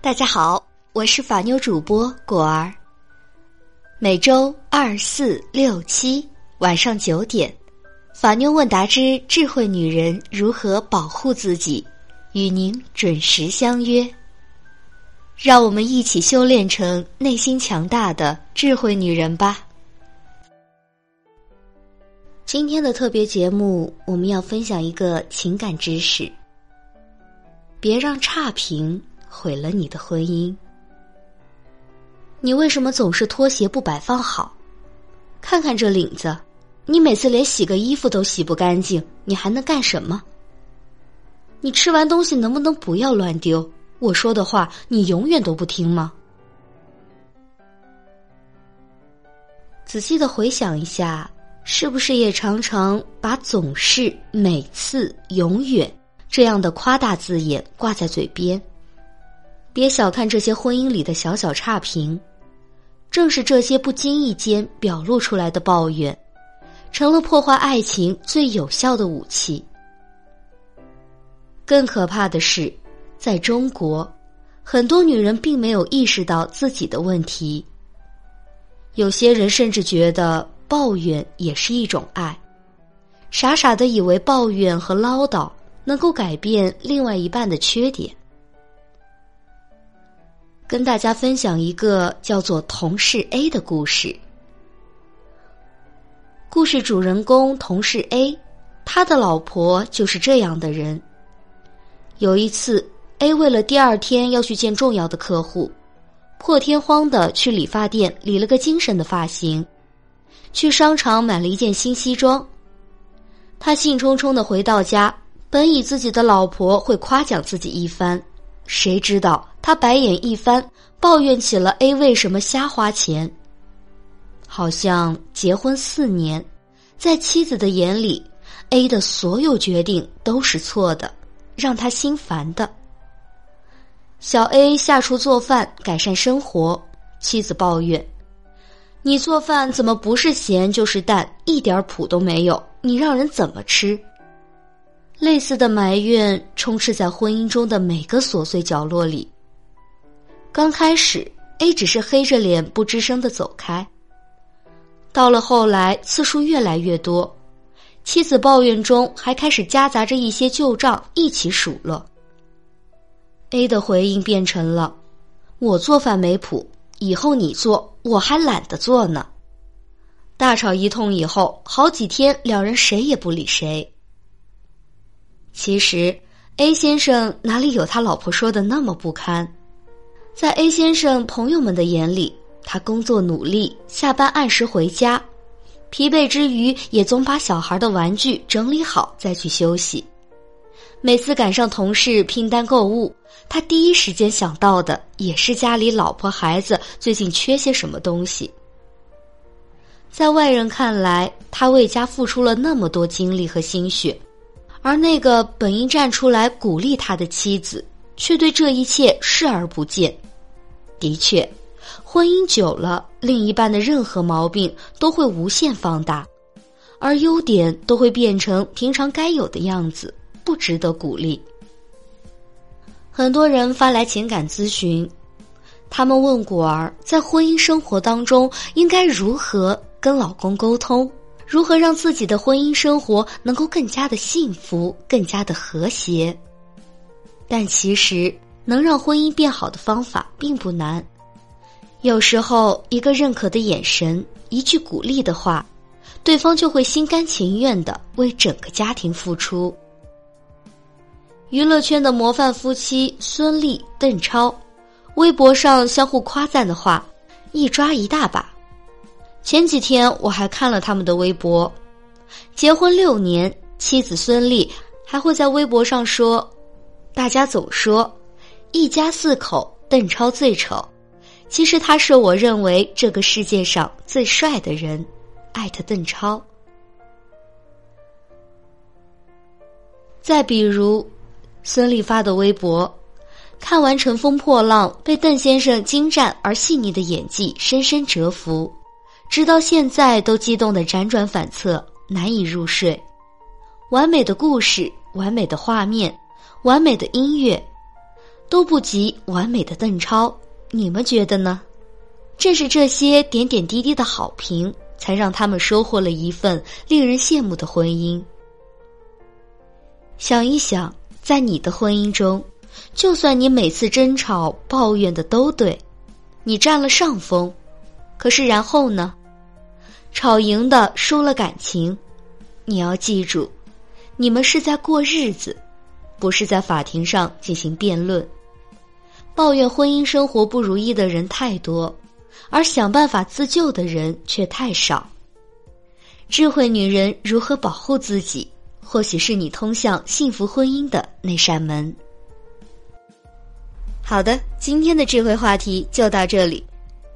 大家好，我是法妞主播果儿。每周二、四、六、七晚上九点，法妞问答之智慧女人如何保护自己，与您准时相约。让我们一起修炼成内心强大的智慧女人吧。今天的特别节目，我们要分享一个情感知识：别让差评。毁了你的婚姻。你为什么总是拖鞋不摆放好？看看这领子，你每次连洗个衣服都洗不干净，你还能干什么？你吃完东西能不能不要乱丢？我说的话你永远都不听吗？仔细的回想一下，是不是也常常把“总是”“每次”“永远”这样的夸大字眼挂在嘴边？别小看这些婚姻里的小小差评，正是这些不经意间表露出来的抱怨，成了破坏爱情最有效的武器。更可怕的是，在中国，很多女人并没有意识到自己的问题。有些人甚至觉得抱怨也是一种爱，傻傻的以为抱怨和唠叨能够改变另外一半的缺点。跟大家分享一个叫做同事 A 的故事。故事主人公同事 A，他的老婆就是这样的人。有一次，A 为了第二天要去见重要的客户，破天荒的去理发店理了个精神的发型，去商场买了一件新西装。他兴冲冲的回到家，本以自己的老婆会夸奖自己一番。谁知道他白眼一翻，抱怨起了 A 为什么瞎花钱。好像结婚四年，在妻子的眼里，A 的所有决定都是错的，让他心烦的。小 A 下厨做饭改善生活，妻子抱怨：“你做饭怎么不是咸就是淡，一点谱都没有？你让人怎么吃？”类似的埋怨充斥在婚姻中的每个琐碎角落里。刚开始，A 只是黑着脸不吱声的走开。到了后来，次数越来越多，妻子抱怨中还开始夹杂着一些旧账一起数落。A 的回应变成了：“我做饭没谱，以后你做，我还懒得做呢。”大吵一通以后，好几天两人谁也不理谁。其实，A 先生哪里有他老婆说的那么不堪？在 A 先生朋友们的眼里，他工作努力，下班按时回家，疲惫之余也总把小孩的玩具整理好再去休息。每次赶上同事拼单购物，他第一时间想到的也是家里老婆孩子最近缺些什么东西。在外人看来，他为家付出了那么多精力和心血。而那个本应站出来鼓励他的妻子，却对这一切视而不见。的确，婚姻久了，另一半的任何毛病都会无限放大，而优点都会变成平常该有的样子，不值得鼓励。很多人发来情感咨询，他们问果儿，在婚姻生活当中应该如何跟老公沟通。如何让自己的婚姻生活能够更加的幸福、更加的和谐？但其实能让婚姻变好的方法并不难。有时候，一个认可的眼神，一句鼓励的话，对方就会心甘情愿的为整个家庭付出。娱乐圈的模范夫妻孙俪、邓超，微博上相互夸赞的话，一抓一大把。前几天我还看了他们的微博，结婚六年，妻子孙俪还会在微博上说：“大家总说一家四口邓超最丑，其实他是我认为这个世界上最帅的人。”艾特邓超。再比如，孙俪发的微博，看完《乘风破浪》，被邓先生精湛而细腻的演技深深折服。直到现在都激动的辗转反侧，难以入睡。完美的故事，完美的画面，完美的音乐，都不及完美的邓超。你们觉得呢？正是这些点点滴滴的好评，才让他们收获了一份令人羡慕的婚姻。想一想，在你的婚姻中，就算你每次争吵抱怨的都对，你占了上风，可是然后呢？吵赢的输了感情，你要记住，你们是在过日子，不是在法庭上进行辩论。抱怨婚姻生活不如意的人太多，而想办法自救的人却太少。智慧女人如何保护自己？或许是你通向幸福婚姻的那扇门。好的，今天的智慧话题就到这里。